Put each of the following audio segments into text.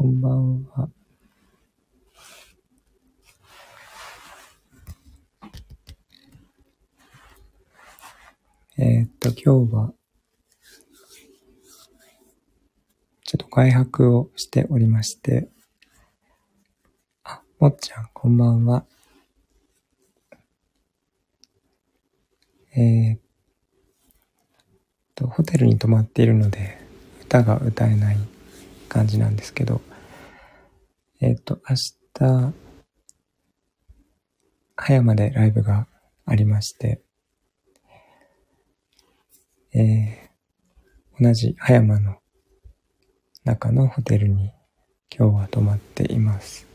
こんばんは。えー、っと、今日は、ちょっと外泊をしておりまして、あ、もっちゃん、こんばんは。えー、っと、ホテルに泊まっているので、歌が歌えない感じなんですけど、えっ、と、明日、葉山でライブがありまして、えー、同じ葉山の中のホテルに今日は泊まっています。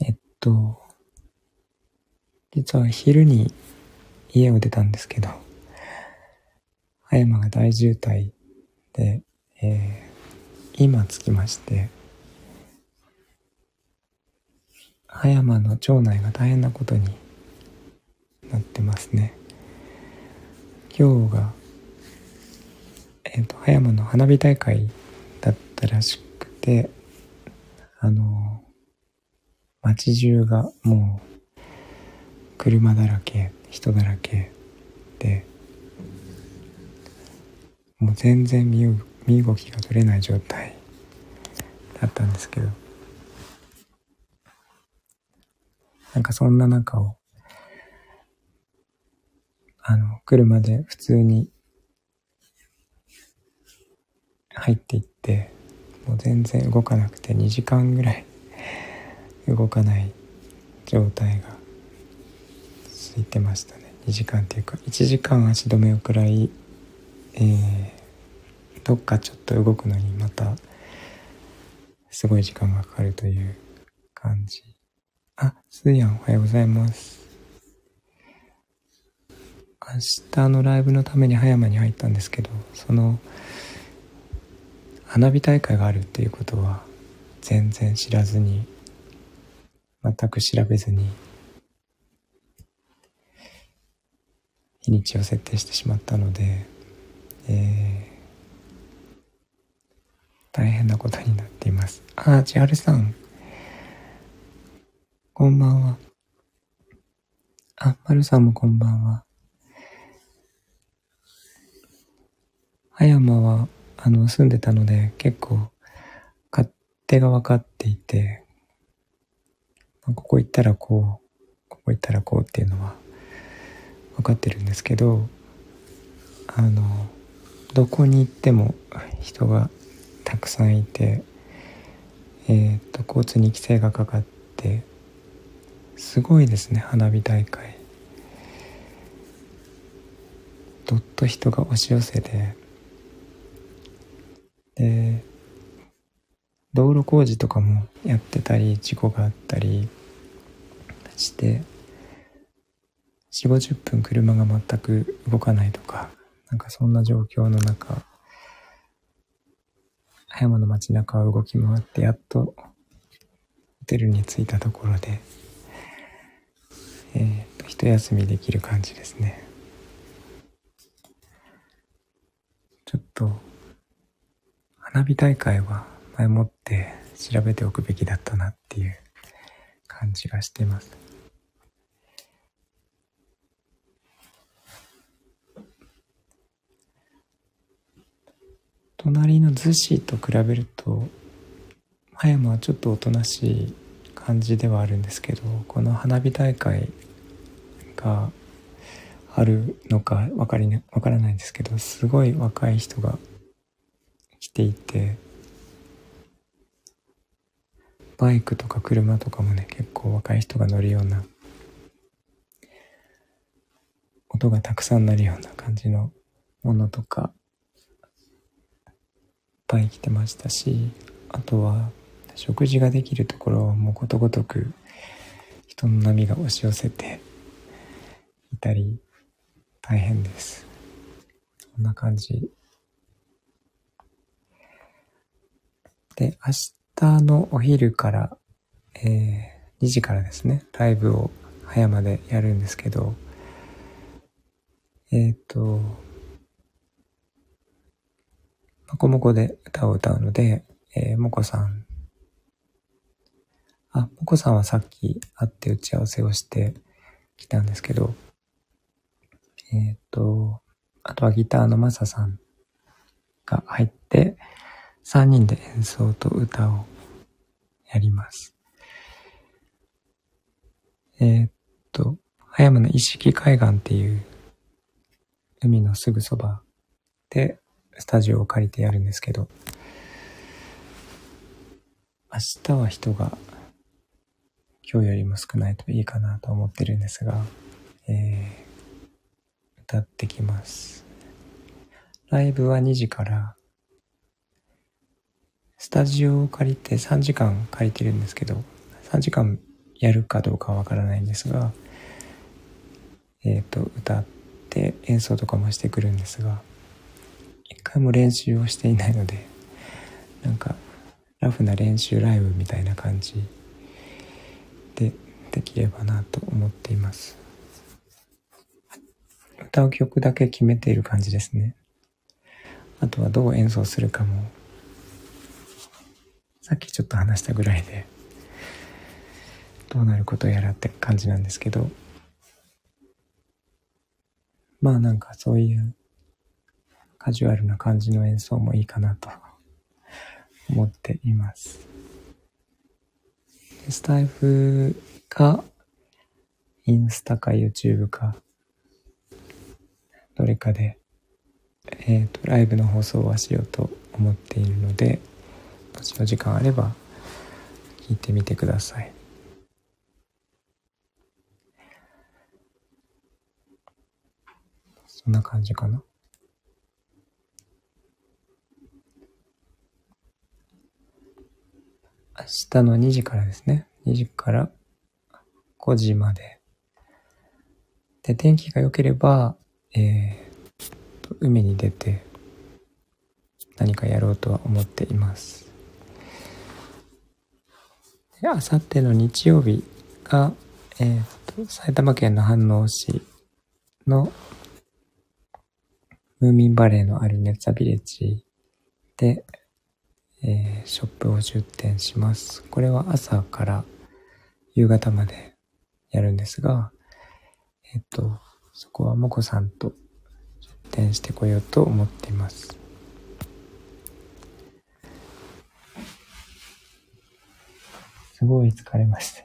えっと、実は昼に家を出たんですけど、葉山が大渋滞で、えー、今着きまして、葉山の町内が大変なことになってますね。今日が、えっ、ー、と、葉山の花火大会だったらしくて、あの、街中がもう、車だらけ、人だらけで、もう全然身身動きが取れない状態だったんですけど。なんかそんな中をあの車で普通に入っていってもう全然動かなくて2時間ぐらい動かない状態が続いてましたね。2時間っていうか1時間足止めをくらいえー、どっかちょっと動くのにまたすごい時間がかかるという感じ。あ、スーヤンおはようございます。明日のライブのために葉山に入ったんですけど、その花火大会があるっていうことは全然知らずに、全く調べずに、日にちを設定してしまったので、えー、大変なことになっています。あ、千春さん。こんばんは。あ、まるさんもこんばんは。葉山は、あの、住んでたので、結構、勝手が分かっていて、ここ行ったらこう、ここ行ったらこうっていうのは分かってるんですけど、あの、どこに行っても人がたくさんいて、えーと、交通に規制がかかってすごいですね花火大会。どっと人が押し寄せて。で道路工事とかもやってたり事故があったりして4 5 0分車が全く動かないとかなんかそんな状況の中、葉山の街中を動き回って、やっとホテルに着いたところで、えっ、と、一休みできる感じですね。ちょっと、花火大会は前もって調べておくべきだったなっていう感じがしてます。隣の逗子と比べると葉山はちょっとおとなしい感じではあるんですけどこの花火大会があるのか分かり、ね、分からないんですけどすごい若い人が来ていてバイクとか車とかもね結構若い人が乗るような音がたくさん鳴るような感じのものとかぱい来てましたしあとは食事ができるところはもうことごとく人の波が押し寄せていたり大変です。こんな感じ。で明日のお昼から、えー、2時からですねライブを葉山でやるんですけどえっ、ー、とコモコで歌を歌うので、えー、モコさん、あ、モコさんはさっき会って打ち合わせをしてきたんですけど、えっ、ー、と、あとはギターのマサさんが入って、3人で演奏と歌をやります。えっ、と、葉山の一式海岸っていう海のすぐそばでスタジオを借りてやるんですけど、明日は人が今日よりも少ないといいかなと思ってるんですが、えー、歌ってきます。ライブは2時から、スタジオを借りて3時間借りてるんですけど、3時間やるかどうかわからないんですが、えっ、ー、と、歌って演奏とかもしてくるんですが、回も練習をしていないので、なんか、ラフな練習ライブみたいな感じでできればなと思っています。歌う曲だけ決めている感じですね。あとはどう演奏するかも、さっきちょっと話したぐらいで、どうなることやらって感じなんですけど、まあなんかそういうカジュアルな感じの演奏もいいかなと思っています。スタイフか、インスタか YouTube か、どれかで、えっ、ー、と、ライブの放送はしようと思っているので、もしお時間あれば聞いてみてください。そんな感じかな。明日の2時からですね。2時から5時まで。で、天気が良ければ、えー、海に出て何かやろうとは思っています。で、あさっての日曜日が、えー、と、埼玉県の飯能市のムーミンバレーのあるネッツァビレッジで、えー、ショップを出店します。これは朝から夕方までやるんですが、えっと、そこはもこさんと出店してこようと思っています。すごい疲れました。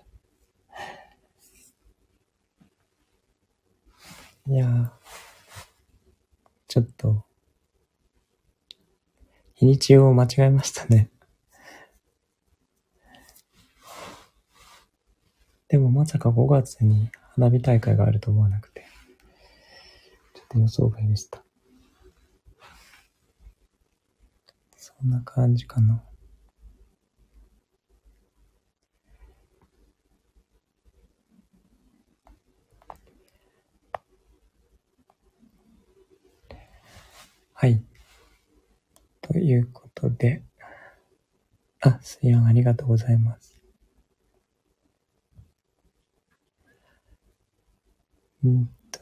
いやー、ちょっと、日にちを間違えましたね。でもまさか5月に花火大会があると思わなくて、ちょっと予想外でした。そんな感じかな。はい。ということで、あ、すいやんありがとうございます。うんと。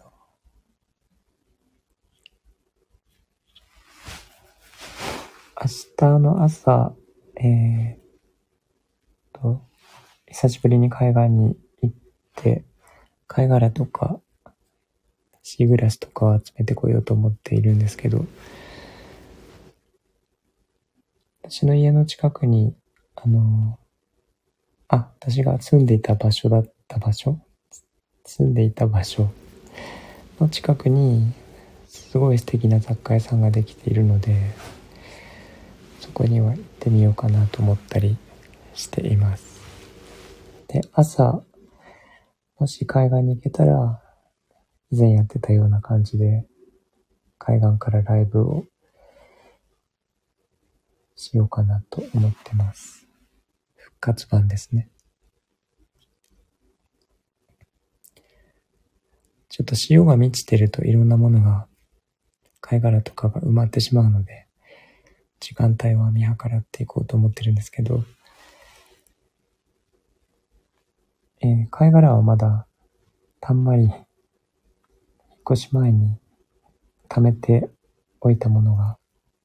明日の朝、えー、と、久しぶりに海岸に行って、貝殻とかシーグラスとかを集めてこようと思っているんですけど、私の家の近くに、あの、あ、私が住んでいた場所だった場所？住んでいた場所？の近くに、すごい素敵な雑貨屋さんができているので、そこには行ってみようかなと思ったりしています。で、朝、もし海岸に行けたら、以前やってたような感じで、海岸からライブをしようかなと思ってます。復活版ですね。ちょっと潮が満ちてるといろんなものが、貝殻とかが埋まってしまうので、時間帯は見計らっていこうと思ってるんですけど、えー、貝殻はまだたんまり引っ越し前に貯めておいたものが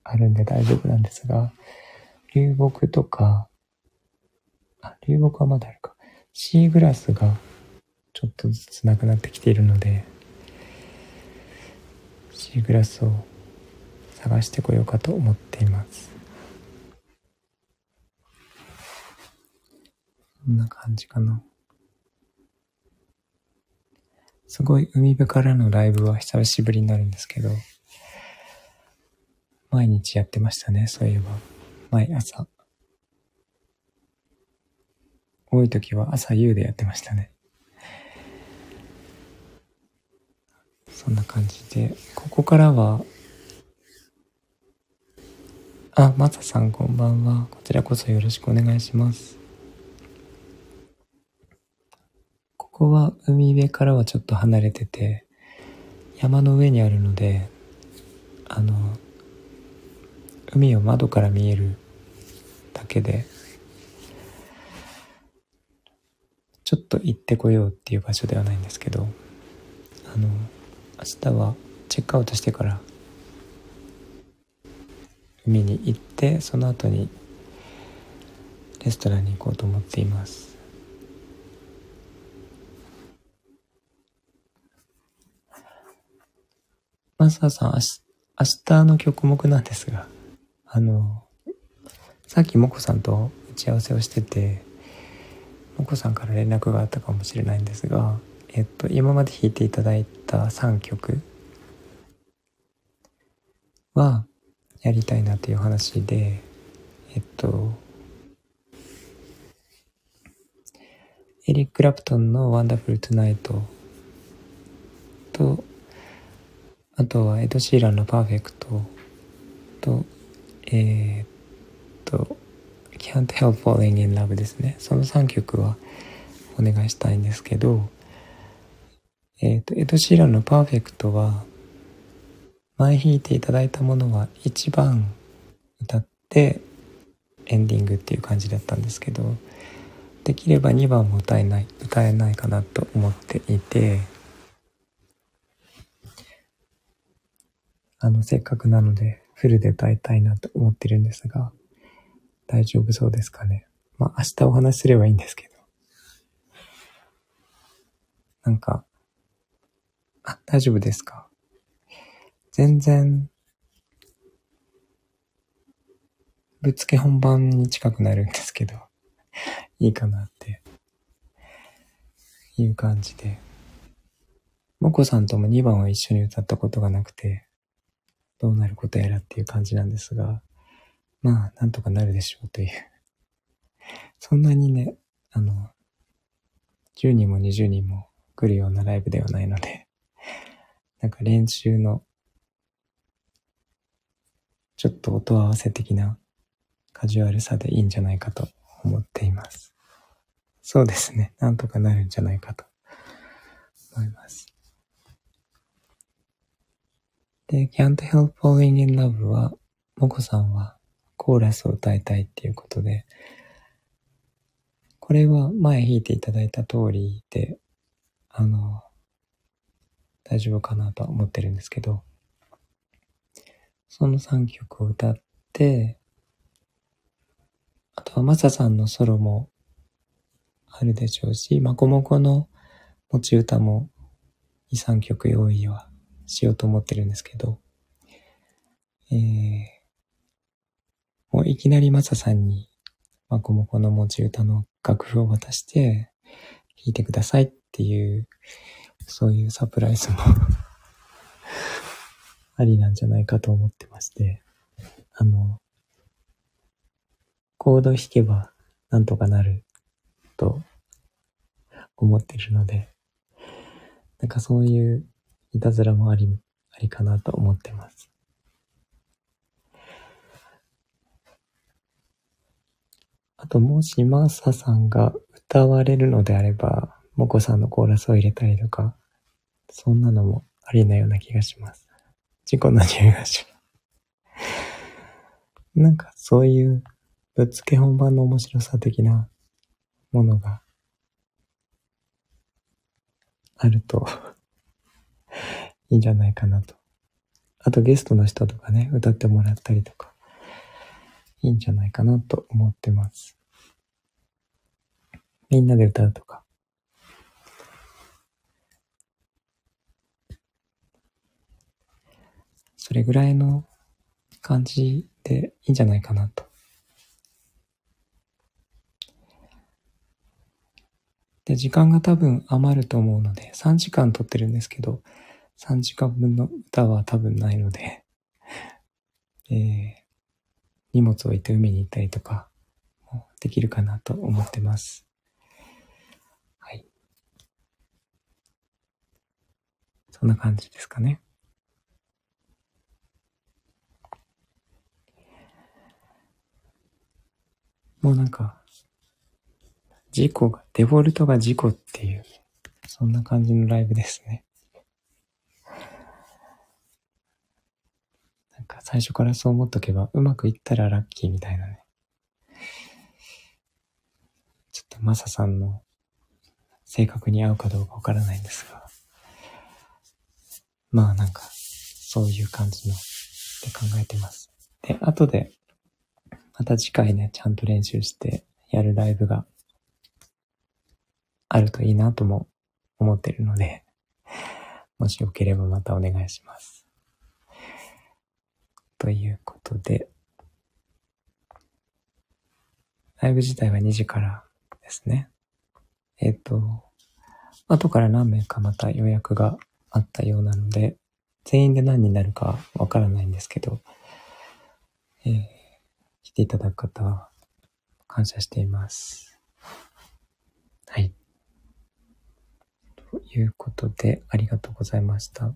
あるんで大丈夫なんですが、流木とか、あ、流木はまだあるか。シーグラスがちょっとずつなくなってきているので、シーグラスを探してこようかと思っています。こんな感じかな。すごい海辺からのライブは久しぶりになるんですけど、毎日やってましたね、そういえば。毎朝。多い時は朝夕でやってましたね。そんな感じで、ここからは、あ、マサさんこんばんは。こちらこそよろしくお願いします。ここは海辺からはちょっと離れてて、山の上にあるので、あの、海を窓から見えるだけで、ちょっと行ってこようっていう場所ではないんですけど、あの、明日はチェックアウトしてから海に行ってその後にレストランに行こうと思っています。マサーさん、明日の曲目なんですが、あの、さっきもこさんと打ち合わせをしてて、もこさんから連絡があったかもしれないんですが、えっと、今まで弾いていただいた3曲はやりたいなという話で、えっと、エリック・クラプトンの Wonderful Tonight と、あとはエド・シーランのパーフェクトと、えー、っと、Can't Help Falling in Love ですね。その3曲はお願いしたいんですけど、えー、っと、エド・シーランのパーフェクトは、前弾いていただいたものは1番歌ってエンディングっていう感じだったんですけど、できれば2番も歌えない、歌えないかなと思っていて、あの、せっかくなので、フルで歌いたいなと思ってるんですが、大丈夫そうですかね？まあ、明日お話しすればいいんですけど。なんか、あ、大丈夫ですか？全然、ぶっつけ本番に近くなるんですけど、いいかなって、いう感じで。もこさんとも2番は一緒に歌ったことがなくて、どうなることやらっていう感じなんですが、まあ、なんとかなるでしょうという。そんなにね、あの、10人も20人も来るようなライブではないので、なんか練習の、ちょっと音合わせ的なカジュアルさでいいんじゃないかと思っています。そうですね。なんとかなるんじゃないかと思います。で、Can't Help Falling in Love は、もこさんはコーラスを歌いたいっていうことで、これは前弾いていただいた通りで、あの、大丈夫かなと思ってるんですけど、その3曲を歌って、あとはマサさんのソロもあるでしょうし、まこもこの持ち歌も2、3曲用意はしようと思ってるんですけど、えー、もういきなりマサさんに、まこもこの持ち歌の楽譜を渡して、弾いてくださいっていう、そういうサプライズも ありなんじゃないかと思ってまして、あの、コード弾けばなんとかなると思ってるので、なんかそういういたずらもあり、ありかなと思ってます。あと、もしマーサさんが歌われるのであれば、モコさんのコーラスを入れたりとか、そんなのもありなような気がします。事故の匂いがします。なんかそういうぶっつけ本番の面白さ的なものがあるといいんじゃないかなとあとゲストの人とかね、歌ってもらったりとか、いいんじゃないかなと思ってます。みんなで歌うとか。それぐらいの感じでいいんじゃないかなと。で、時間が多分余ると思うので、3時間撮ってるんですけど、3時間分の歌は多分ないので、えー、荷物を置いて海に行ったりとか、できるかなと思ってます。はい。そんな感じですかね。もうなんか、事故が、デフォルトが事故っていう、そんな感じのライブですね。なんか最初からそう思っとけば、うまくいったらラッキーみたいなね。ちょっとマサさんの性格に合うかどうかわからないんですが。まあなんか、そういう感じの、で考えてます。で、後で、また次回ね、ちゃんと練習してやるライブがあるといいなとも思ってるので、もしよければまたお願いします。ということで、ライブ自体は2時からですね。えっ、ー、と、後から何名かまた予約があったようなので、全員で何になるかわからないんですけど、えー、来ていただく方は感謝しています。はい。ということで、ありがとうございました。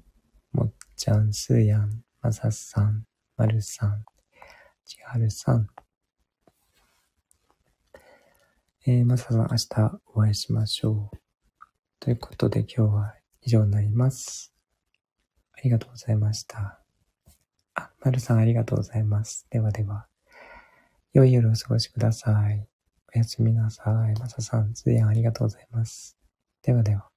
もっちゃん、すやん、まささん、まるさん、ちはるさん。えー、まささん、明日お会いしましょう。ということで、今日は以上になります。ありがとうございました。あ、まるさんありがとうございます。ではでは、良い夜をお過ごしください。おやすみなさい。まささん、通夜ありがとうございます。ではでは。